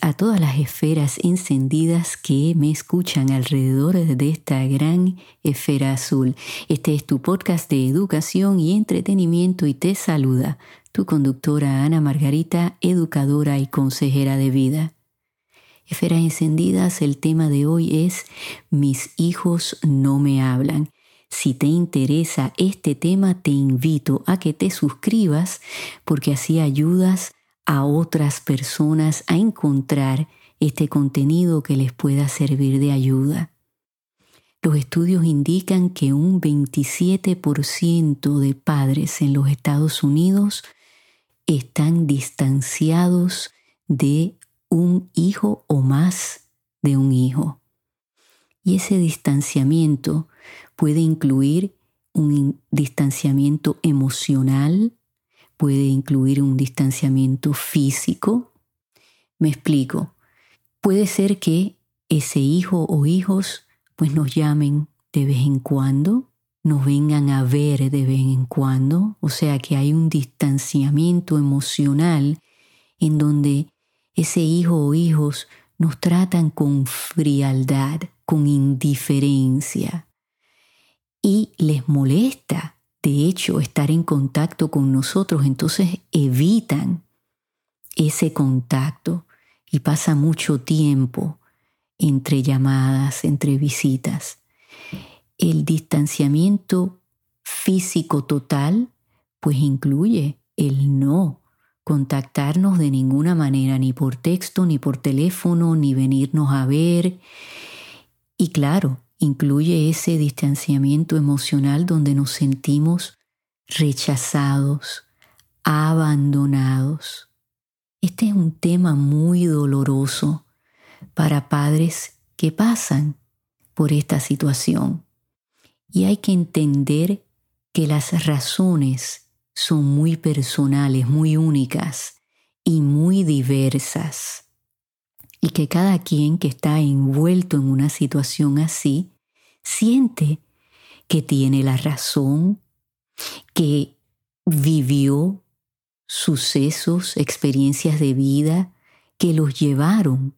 a todas las esferas encendidas que me escuchan alrededor de esta gran esfera azul. Este es tu podcast de educación y entretenimiento y te saluda tu conductora Ana Margarita, educadora y consejera de vida. Esferas encendidas, el tema de hoy es Mis hijos no me hablan. Si te interesa este tema, te invito a que te suscribas porque así ayudas a otras personas a encontrar este contenido que les pueda servir de ayuda. Los estudios indican que un 27% de padres en los Estados Unidos están distanciados de un hijo o más de un hijo. Y ese distanciamiento puede incluir un distanciamiento emocional, puede incluir un distanciamiento físico. Me explico. Puede ser que ese hijo o hijos pues nos llamen de vez en cuando, nos vengan a ver de vez en cuando, o sea que hay un distanciamiento emocional en donde ese hijo o hijos nos tratan con frialdad, con indiferencia y les molesta de hecho estar en contacto con nosotros, entonces evitan ese contacto y pasa mucho tiempo entre llamadas, entre visitas. El distanciamiento físico total pues incluye el no contactarnos de ninguna manera, ni por texto, ni por teléfono, ni venirnos a ver. Y claro, incluye ese distanciamiento emocional donde nos sentimos rechazados, abandonados. Este es un tema muy doloroso para padres que pasan por esta situación. Y hay que entender que las razones son muy personales, muy únicas y muy diversas y que cada quien que está envuelto en una situación así siente que tiene la razón, que vivió sucesos, experiencias de vida que los llevaron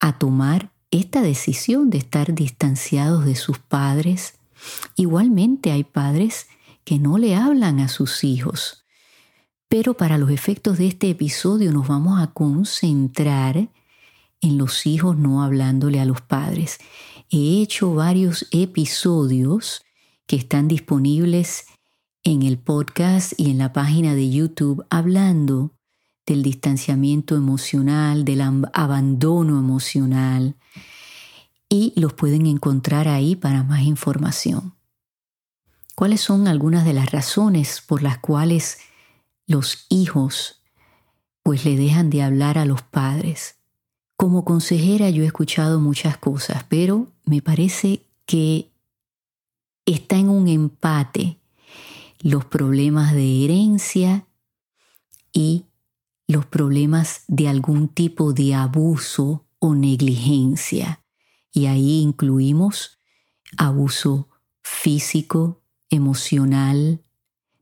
a tomar esta decisión de estar distanciados de sus padres. Igualmente hay padres que no le hablan a sus hijos. Pero para los efectos de este episodio nos vamos a concentrar en los hijos no hablándole a los padres. He hecho varios episodios que están disponibles en el podcast y en la página de YouTube hablando del distanciamiento emocional, del abandono emocional y los pueden encontrar ahí para más información. ¿Cuáles son algunas de las razones por las cuales los hijos pues le dejan de hablar a los padres? Como consejera yo he escuchado muchas cosas, pero me parece que está en un empate los problemas de herencia y los problemas de algún tipo de abuso o negligencia. Y ahí incluimos abuso físico, emocional,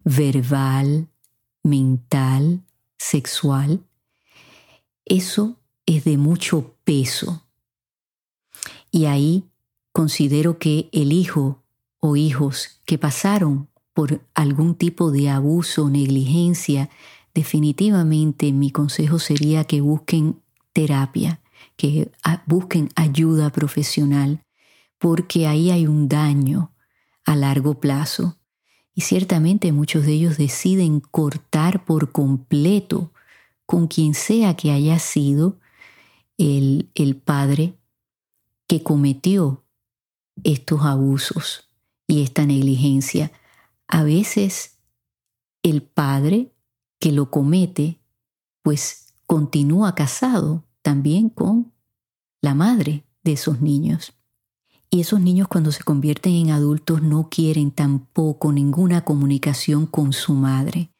verbal, mental, sexual. Eso es de mucho peso. Y ahí considero que el hijo o hijos que pasaron por algún tipo de abuso o negligencia, definitivamente mi consejo sería que busquen terapia, que busquen ayuda profesional, porque ahí hay un daño a largo plazo. Y ciertamente muchos de ellos deciden cortar por completo con quien sea que haya sido el, el padre que cometió estos abusos y esta negligencia. A veces el padre que lo comete, pues continúa casado también con la madre de esos niños. Y esos niños cuando se convierten en adultos no quieren tampoco ninguna comunicación con su madre.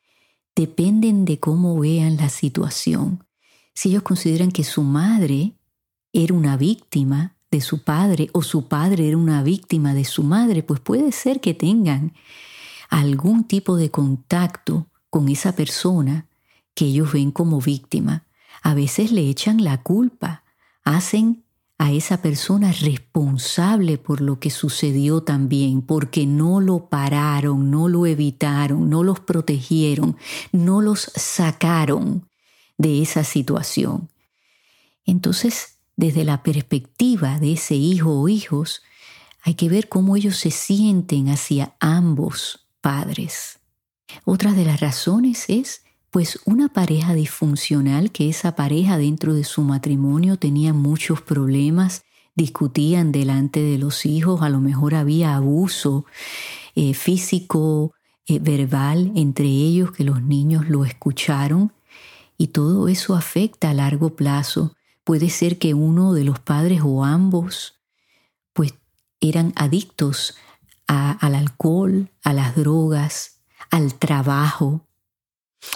Dependen de cómo vean la situación. Si ellos consideran que su madre era una víctima de su padre o su padre era una víctima de su madre, pues puede ser que tengan algún tipo de contacto con esa persona que ellos ven como víctima. A veces le echan la culpa, hacen a esa persona responsable por lo que sucedió también, porque no lo pararon, no lo evitaron, no los protegieron, no los sacaron de esa situación. Entonces, desde la perspectiva de ese hijo o hijos, hay que ver cómo ellos se sienten hacia ambos padres. Otra de las razones es pues una pareja disfuncional, que esa pareja dentro de su matrimonio tenía muchos problemas, discutían delante de los hijos, a lo mejor había abuso eh, físico, eh, verbal entre ellos, que los niños lo escucharon, y todo eso afecta a largo plazo. Puede ser que uno de los padres o ambos pues eran adictos al alcohol, a las drogas, al trabajo,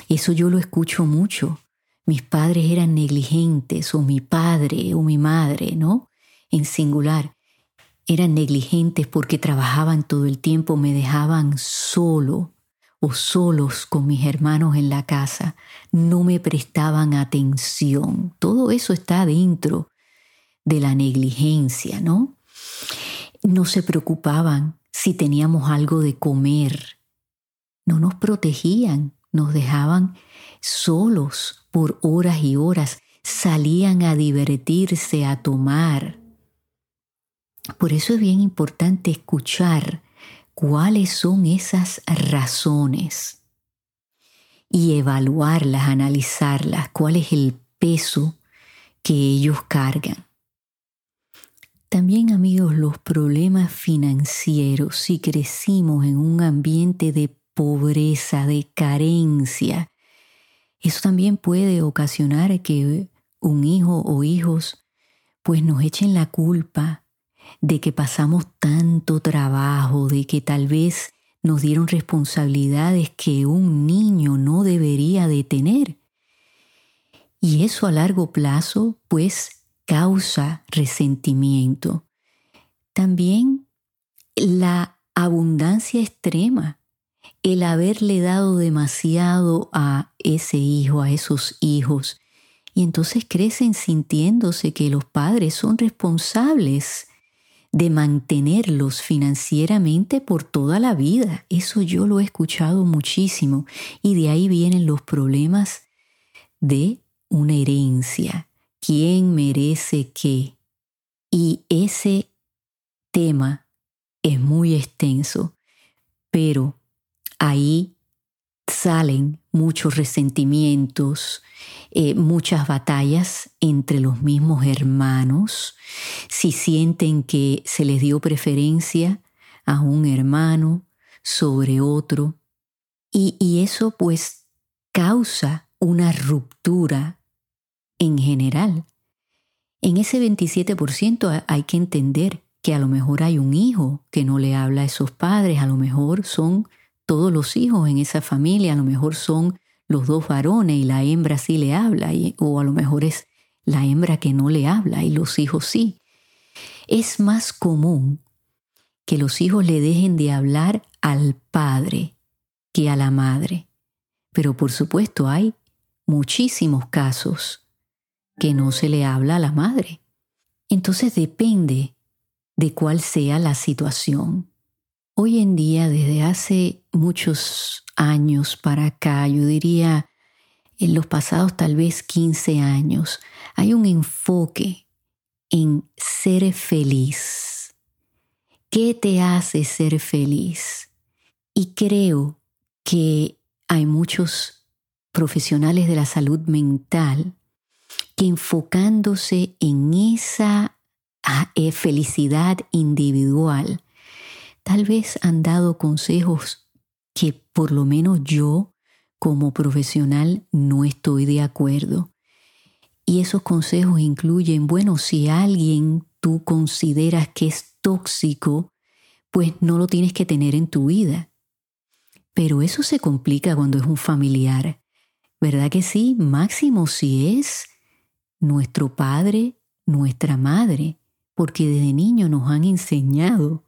eso yo lo escucho mucho. Mis padres eran negligentes o mi padre o mi madre, ¿no? En singular. Eran negligentes porque trabajaban todo el tiempo, me dejaban solo o solos con mis hermanos en la casa, no me prestaban atención. Todo eso está dentro de la negligencia, ¿no? No se preocupaban si teníamos algo de comer, no nos protegían, nos dejaban solos por horas y horas, salían a divertirse, a tomar. Por eso es bien importante escuchar cuáles son esas razones y evaluarlas, analizarlas, cuál es el peso que ellos cargan. También amigos, los problemas financieros, si crecimos en un ambiente de pobreza, de carencia. Eso también puede ocasionar que un hijo o hijos pues nos echen la culpa de que pasamos tanto trabajo, de que tal vez nos dieron responsabilidades que un niño no debería de tener. Y eso a largo plazo pues causa resentimiento. También la abundancia extrema el haberle dado demasiado a ese hijo, a esos hijos. Y entonces crecen sintiéndose que los padres son responsables de mantenerlos financieramente por toda la vida. Eso yo lo he escuchado muchísimo. Y de ahí vienen los problemas de una herencia. ¿Quién merece qué? Y ese tema es muy extenso, pero ahí salen muchos resentimientos, eh, muchas batallas entre los mismos hermanos, si sienten que se les dio preferencia a un hermano sobre otro, y, y eso pues causa una ruptura en general. En ese 27% hay que entender que a lo mejor hay un hijo que no le habla a esos padres, a lo mejor son todos los hijos en esa familia, a lo mejor son los dos varones y la hembra sí le habla, o a lo mejor es la hembra que no le habla y los hijos sí. Es más común que los hijos le dejen de hablar al padre que a la madre. Pero por supuesto hay muchísimos casos que no se le habla a la madre. Entonces depende de cuál sea la situación. Hoy en día, desde hace muchos años para acá, yo diría en los pasados tal vez 15 años, hay un enfoque en ser feliz. ¿Qué te hace ser feliz? Y creo que hay muchos profesionales de la salud mental que enfocándose en esa ah, eh, felicidad individual, tal vez han dado consejos que por lo menos yo como profesional no estoy de acuerdo. Y esos consejos incluyen, bueno, si alguien tú consideras que es tóxico, pues no lo tienes que tener en tu vida. Pero eso se complica cuando es un familiar. ¿Verdad que sí? Máximo si es nuestro padre, nuestra madre, porque desde niño nos han enseñado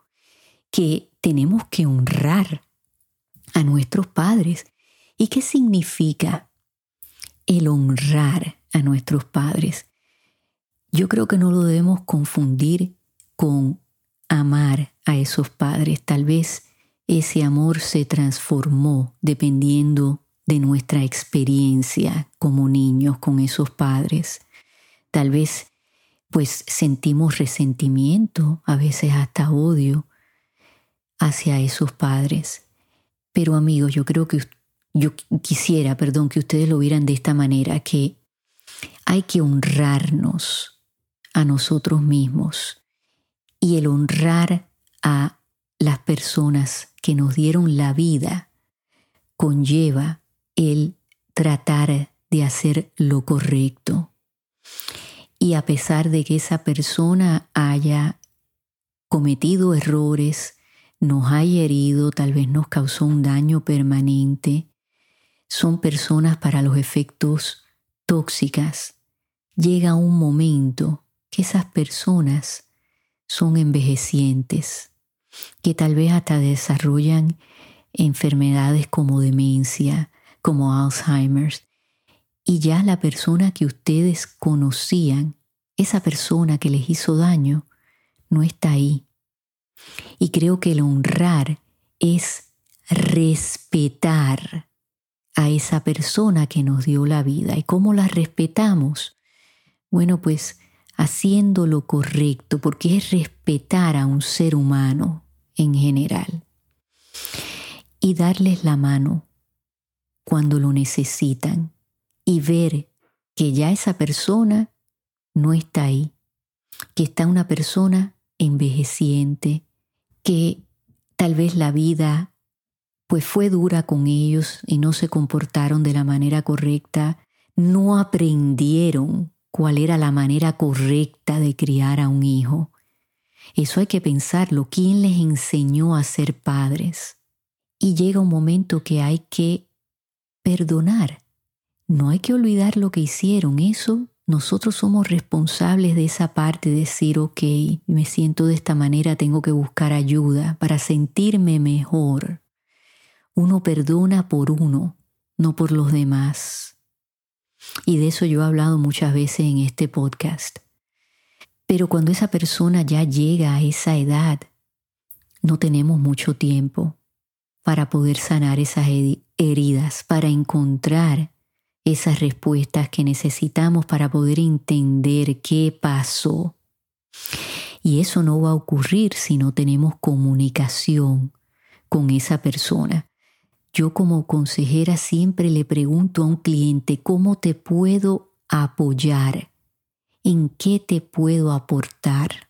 que tenemos que honrar a nuestros padres. ¿Y qué significa el honrar a nuestros padres. Yo creo que no lo debemos confundir con amar a esos padres. Tal vez ese amor se transformó dependiendo de nuestra experiencia como niños con esos padres. Tal vez pues sentimos resentimiento, a veces hasta odio hacia esos padres. Pero amigos, yo creo que yo quisiera, perdón, que ustedes lo vieran de esta manera, que hay que honrarnos a nosotros mismos y el honrar a las personas que nos dieron la vida conlleva el tratar de hacer lo correcto. Y a pesar de que esa persona haya cometido errores, nos haya herido, tal vez nos causó un daño permanente, son personas para los efectos tóxicas. Llega un momento que esas personas son envejecientes, que tal vez hasta desarrollan enfermedades como demencia, como Alzheimer's, y ya la persona que ustedes conocían, esa persona que les hizo daño, no está ahí. Y creo que el honrar es respetar a esa persona que nos dio la vida. ¿Y cómo la respetamos? Bueno, pues haciendo lo correcto, porque es respetar a un ser humano en general. Y darles la mano cuando lo necesitan y ver que ya esa persona no está ahí, que está una persona envejeciente, que tal vez la vida pues fue dura con ellos y no se comportaron de la manera correcta, no aprendieron cuál era la manera correcta de criar a un hijo. Eso hay que pensarlo. ¿Quién les enseñó a ser padres? Y llega un momento que hay que perdonar. No hay que olvidar lo que hicieron. Eso nosotros somos responsables de esa parte, de decir, ok, me siento de esta manera, tengo que buscar ayuda para sentirme mejor. Uno perdona por uno, no por los demás. Y de eso yo he hablado muchas veces en este podcast. Pero cuando esa persona ya llega a esa edad, no tenemos mucho tiempo para poder sanar esas heridas, para encontrar esas respuestas que necesitamos para poder entender qué pasó. Y eso no va a ocurrir si no tenemos comunicación con esa persona. Yo como consejera siempre le pregunto a un cliente, ¿cómo te puedo apoyar? ¿En qué te puedo aportar?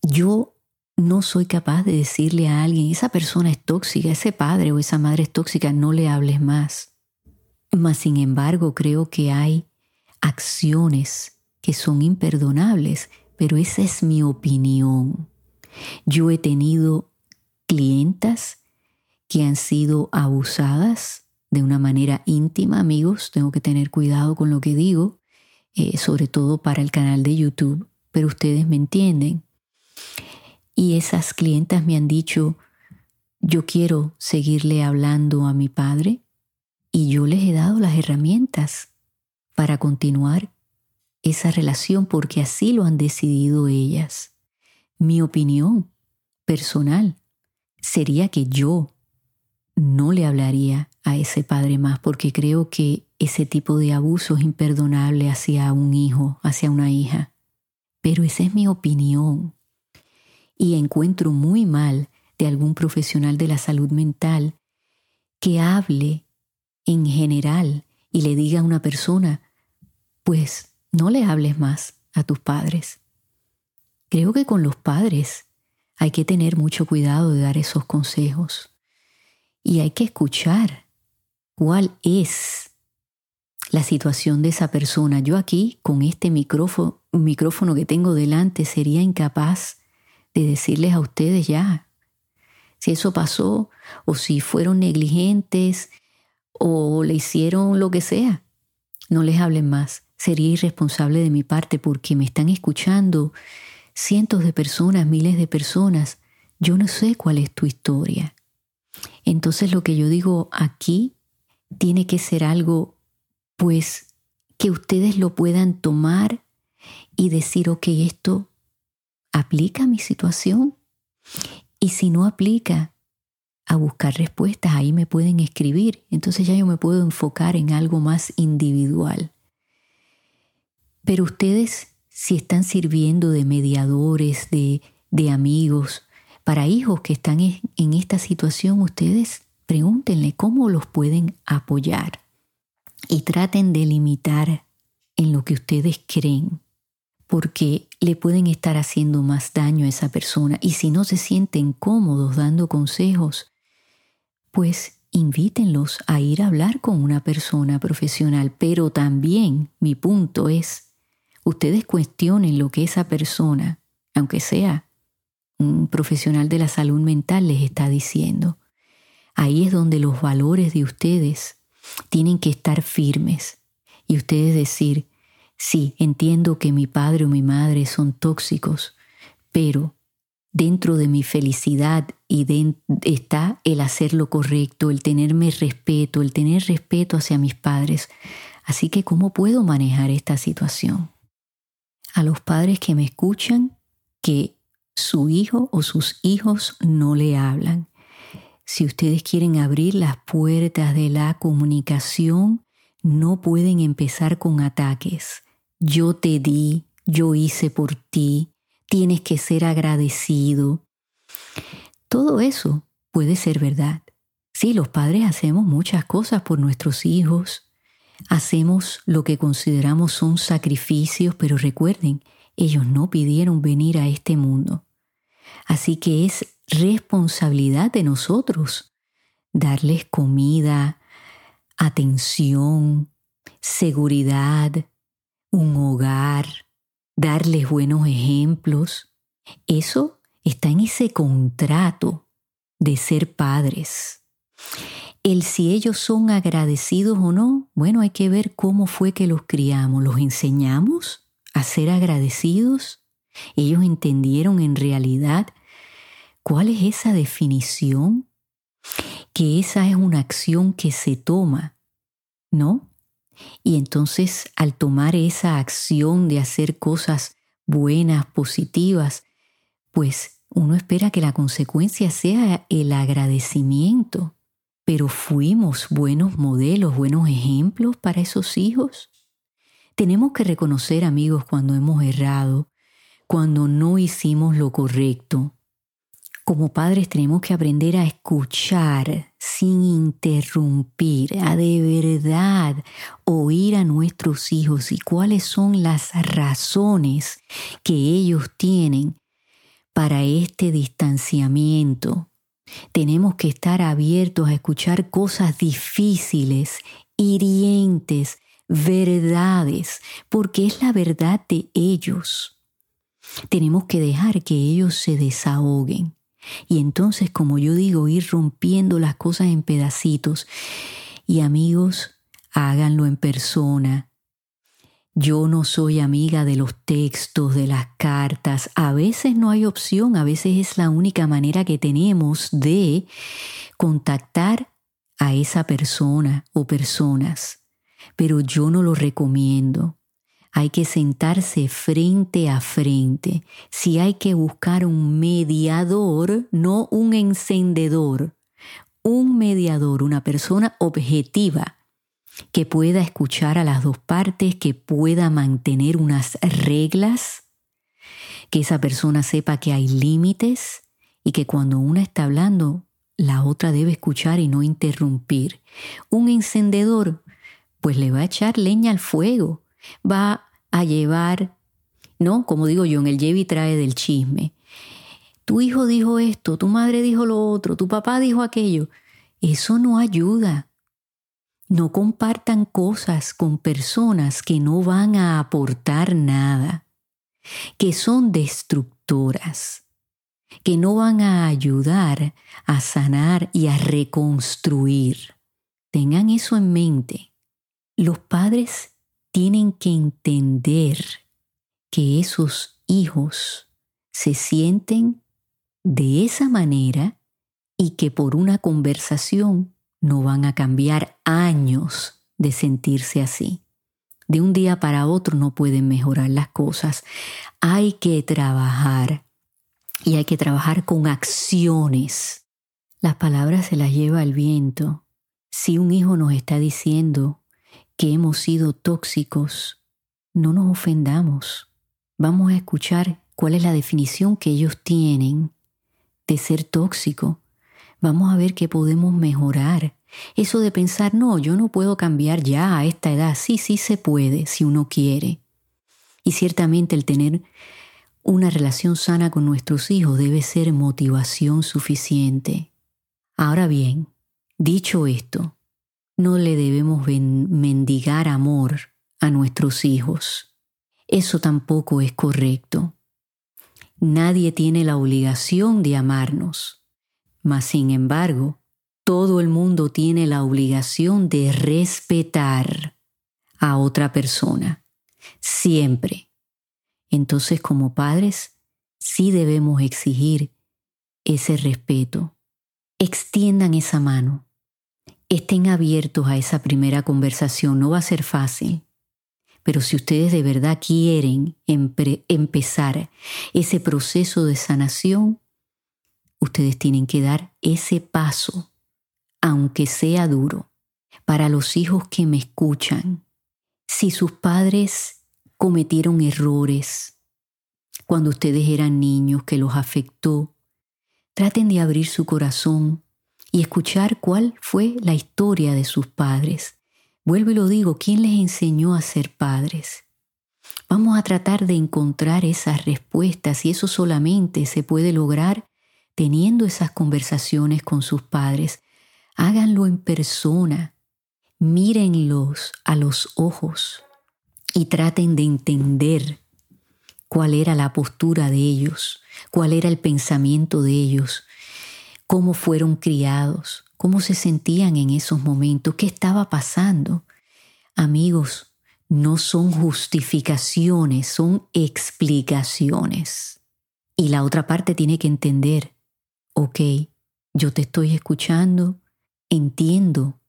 Yo no soy capaz de decirle a alguien, esa persona es tóxica, ese padre o esa madre es tóxica, no le hables más. Mas, sin embargo, creo que hay acciones que son imperdonables, pero esa es mi opinión. Yo he tenido clientas que han sido abusadas de una manera íntima, amigos, tengo que tener cuidado con lo que digo, eh, sobre todo para el canal de YouTube, pero ustedes me entienden. Y esas clientas me han dicho, yo quiero seguirle hablando a mi padre y yo les he dado las herramientas para continuar esa relación porque así lo han decidido ellas. Mi opinión personal sería que yo no le hablaría a ese padre más porque creo que ese tipo de abuso es imperdonable hacia un hijo, hacia una hija. Pero esa es mi opinión. Y encuentro muy mal de algún profesional de la salud mental que hable en general y le diga a una persona, pues no le hables más a tus padres. Creo que con los padres hay que tener mucho cuidado de dar esos consejos y hay que escuchar cuál es la situación de esa persona. Yo aquí, con este micrófono, micrófono que tengo delante, sería incapaz de decirles a ustedes ya si eso pasó o si fueron negligentes o le hicieron lo que sea. No les hablen más. Sería irresponsable de mi parte porque me están escuchando cientos de personas, miles de personas. Yo no sé cuál es tu historia. Entonces lo que yo digo aquí tiene que ser algo pues que ustedes lo puedan tomar y decir, ok, esto aplica a mi situación. Y si no aplica, a buscar respuestas, ahí me pueden escribir. Entonces ya yo me puedo enfocar en algo más individual. Pero ustedes, si están sirviendo de mediadores, de, de amigos, para hijos que están en esta situación, ustedes pregúntenle cómo los pueden apoyar y traten de limitar en lo que ustedes creen, porque le pueden estar haciendo más daño a esa persona y si no se sienten cómodos dando consejos, pues invítenlos a ir a hablar con una persona profesional, pero también mi punto es, ustedes cuestionen lo que esa persona, aunque sea un profesional de la salud mental, les está diciendo. Ahí es donde los valores de ustedes tienen que estar firmes y ustedes decir, sí, entiendo que mi padre o mi madre son tóxicos, pero dentro de mi felicidad y está el hacer lo correcto, el tenerme respeto, el tener respeto hacia mis padres. Así que, ¿cómo puedo manejar esta situación? A los padres que me escuchan, que su hijo o sus hijos no le hablan. Si ustedes quieren abrir las puertas de la comunicación, no pueden empezar con ataques. Yo te di, yo hice por ti, tienes que ser agradecido. Todo eso puede ser verdad. Sí, los padres hacemos muchas cosas por nuestros hijos, hacemos lo que consideramos son sacrificios, pero recuerden, ellos no pidieron venir a este mundo. Así que es responsabilidad de nosotros darles comida, atención, seguridad, un hogar, darles buenos ejemplos. Eso está en ese contrato de ser padres. El si ellos son agradecidos o no, bueno, hay que ver cómo fue que los criamos. ¿Los enseñamos a ser agradecidos? ¿Ellos entendieron en realidad cuál es esa definición? Que esa es una acción que se toma, ¿no? Y entonces al tomar esa acción de hacer cosas buenas, positivas, pues uno espera que la consecuencia sea el agradecimiento. Pero fuimos buenos modelos, buenos ejemplos para esos hijos. Tenemos que reconocer, amigos, cuando hemos errado, cuando no hicimos lo correcto, como padres tenemos que aprender a escuchar sin interrumpir, a de verdad oír a nuestros hijos y cuáles son las razones que ellos tienen para este distanciamiento. Tenemos que estar abiertos a escuchar cosas difíciles, hirientes, verdades, porque es la verdad de ellos. Tenemos que dejar que ellos se desahoguen. Y entonces, como yo digo, ir rompiendo las cosas en pedacitos. Y amigos, háganlo en persona. Yo no soy amiga de los textos, de las cartas. A veces no hay opción, a veces es la única manera que tenemos de contactar a esa persona o personas. Pero yo no lo recomiendo. Hay que sentarse frente a frente. Si hay que buscar un mediador, no un encendedor, un mediador, una persona objetiva que pueda escuchar a las dos partes, que pueda mantener unas reglas, que esa persona sepa que hay límites y que cuando una está hablando, la otra debe escuchar y no interrumpir. Un encendedor, pues le va a echar leña al fuego, va a llevar, ¿no? Como digo yo, en el lleve trae del chisme. Tu hijo dijo esto, tu madre dijo lo otro, tu papá dijo aquello. Eso no ayuda. No compartan cosas con personas que no van a aportar nada, que son destructoras, que no van a ayudar a sanar y a reconstruir. Tengan eso en mente. Los padres tienen que entender que esos hijos se sienten de esa manera y que por una conversación no van a cambiar años de sentirse así. De un día para otro no pueden mejorar las cosas. Hay que trabajar y hay que trabajar con acciones. Las palabras se las lleva el viento. Si un hijo nos está diciendo que hemos sido tóxicos, no nos ofendamos. Vamos a escuchar cuál es la definición que ellos tienen de ser tóxico. Vamos a ver qué podemos mejorar. Eso de pensar, no, yo no puedo cambiar ya a esta edad. Sí, sí se puede si uno quiere. Y ciertamente el tener una relación sana con nuestros hijos debe ser motivación suficiente. Ahora bien, dicho esto, no le debemos mendigar amor a nuestros hijos. Eso tampoco es correcto. Nadie tiene la obligación de amarnos, mas sin embargo, todo el mundo tiene la obligación de respetar a otra persona, siempre. Entonces como padres, sí debemos exigir ese respeto. Extiendan esa mano. Estén abiertos a esa primera conversación. No va a ser fácil. Pero si ustedes de verdad quieren empezar ese proceso de sanación, ustedes tienen que dar ese paso, aunque sea duro. Para los hijos que me escuchan, si sus padres cometieron errores cuando ustedes eran niños que los afectó. Traten de abrir su corazón y escuchar cuál fue la historia de sus padres. Vuelvo y lo digo, ¿quién les enseñó a ser padres? Vamos a tratar de encontrar esas respuestas y eso solamente se puede lograr teniendo esas conversaciones con sus padres. Háganlo en persona, mírenlos a los ojos y traten de entender cuál era la postura de ellos, cuál era el pensamiento de ellos, cómo fueron criados, cómo se sentían en esos momentos, qué estaba pasando. Amigos, no son justificaciones, son explicaciones. Y la otra parte tiene que entender, ok, yo te estoy escuchando, entiendo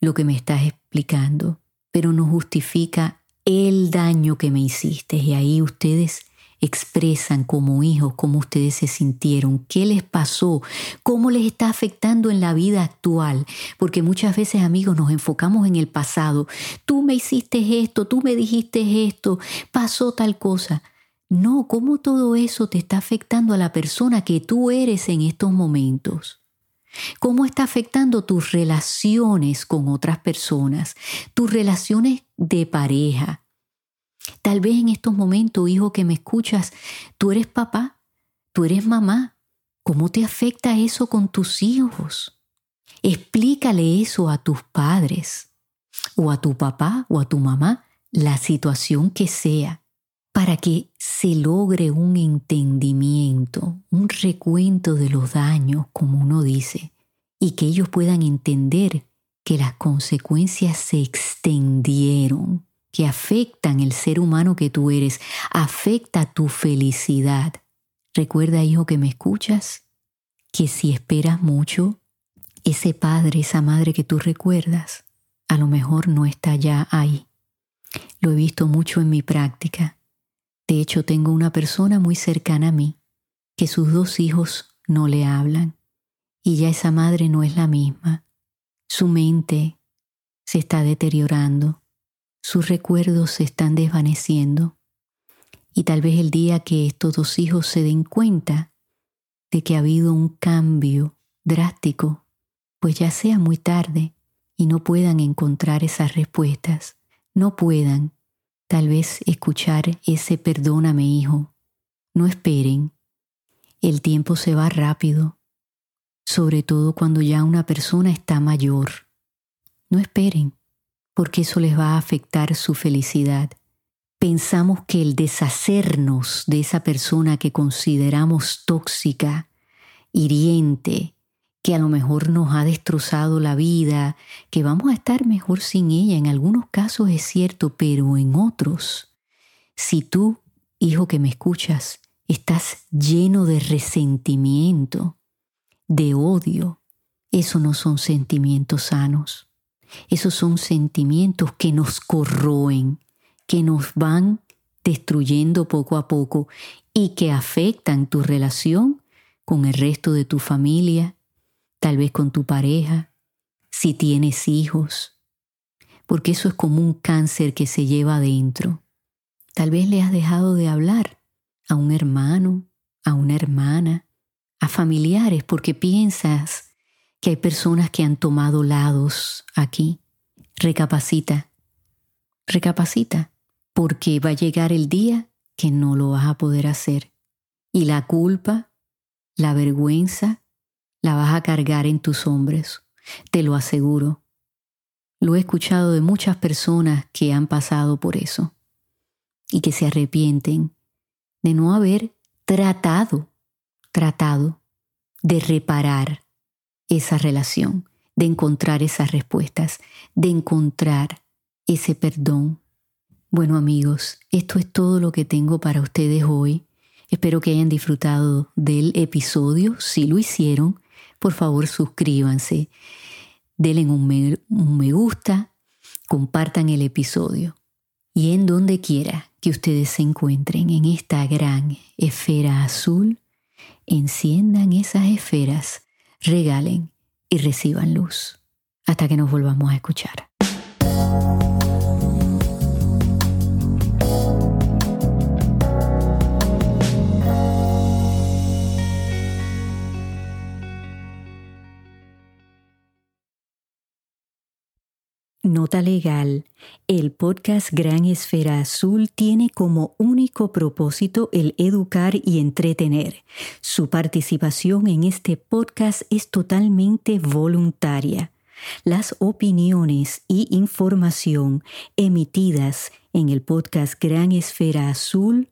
lo que me estás explicando, pero no justifica el daño que me hiciste. Y ahí ustedes expresan como hijos cómo ustedes se sintieron, qué les pasó, cómo les está afectando en la vida actual. Porque muchas veces, amigos, nos enfocamos en el pasado. Tú me hiciste esto, tú me dijiste esto, pasó tal cosa. No, cómo todo eso te está afectando a la persona que tú eres en estos momentos. ¿Cómo está afectando tus relaciones con otras personas? Tus relaciones de pareja. Tal vez en estos momentos, hijo que me escuchas, tú eres papá, tú eres mamá. ¿Cómo te afecta eso con tus hijos? Explícale eso a tus padres o a tu papá o a tu mamá, la situación que sea, para que se logre un entendimiento, un recuento de los daños, como uno dice, y que ellos puedan entender que las consecuencias se extendieron, que afectan el ser humano que tú eres, afecta tu felicidad. Recuerda, hijo, que me escuchas, que si esperas mucho, ese padre, esa madre que tú recuerdas, a lo mejor no está ya ahí. Lo he visto mucho en mi práctica. De hecho, tengo una persona muy cercana a mí que sus dos hijos no le hablan y ya esa madre no es la misma. Su mente se está deteriorando, sus recuerdos se están desvaneciendo. Y tal vez el día que estos dos hijos se den cuenta de que ha habido un cambio drástico, pues ya sea muy tarde y no puedan encontrar esas respuestas, no puedan tal vez escuchar ese perdóname hijo, no esperen, el tiempo se va rápido sobre todo cuando ya una persona está mayor. No esperen, porque eso les va a afectar su felicidad. Pensamos que el deshacernos de esa persona que consideramos tóxica, hiriente, que a lo mejor nos ha destrozado la vida, que vamos a estar mejor sin ella. En algunos casos es cierto, pero en otros, si tú, hijo que me escuchas, estás lleno de resentimiento, de odio, eso no son sentimientos sanos. Esos son sentimientos que nos corroen, que nos van destruyendo poco a poco y que afectan tu relación con el resto de tu familia, tal vez con tu pareja, si tienes hijos, porque eso es como un cáncer que se lleva adentro. Tal vez le has dejado de hablar a un hermano, a una hermana, a familiares, porque piensas que hay personas que han tomado lados aquí. Recapacita, recapacita, porque va a llegar el día que no lo vas a poder hacer. Y la culpa, la vergüenza, la vas a cargar en tus hombros, te lo aseguro. Lo he escuchado de muchas personas que han pasado por eso y que se arrepienten de no haber tratado, tratado de reparar esa relación, de encontrar esas respuestas, de encontrar ese perdón. Bueno amigos, esto es todo lo que tengo para ustedes hoy. Espero que hayan disfrutado del episodio. Si lo hicieron, por favor suscríbanse, denle un me, un me gusta, compartan el episodio. Y en donde quiera que ustedes se encuentren en esta gran esfera azul, enciendan esas esferas, regalen y reciban luz. Hasta que nos volvamos a escuchar. Nota legal. El podcast Gran Esfera Azul tiene como único propósito el educar y entretener. Su participación en este podcast es totalmente voluntaria. Las opiniones y información emitidas en el podcast Gran Esfera Azul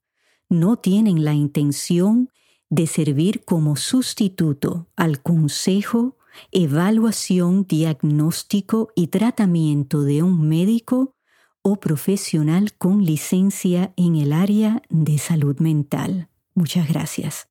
no tienen la intención de servir como sustituto al consejo evaluación, diagnóstico y tratamiento de un médico o profesional con licencia en el área de salud mental. Muchas gracias.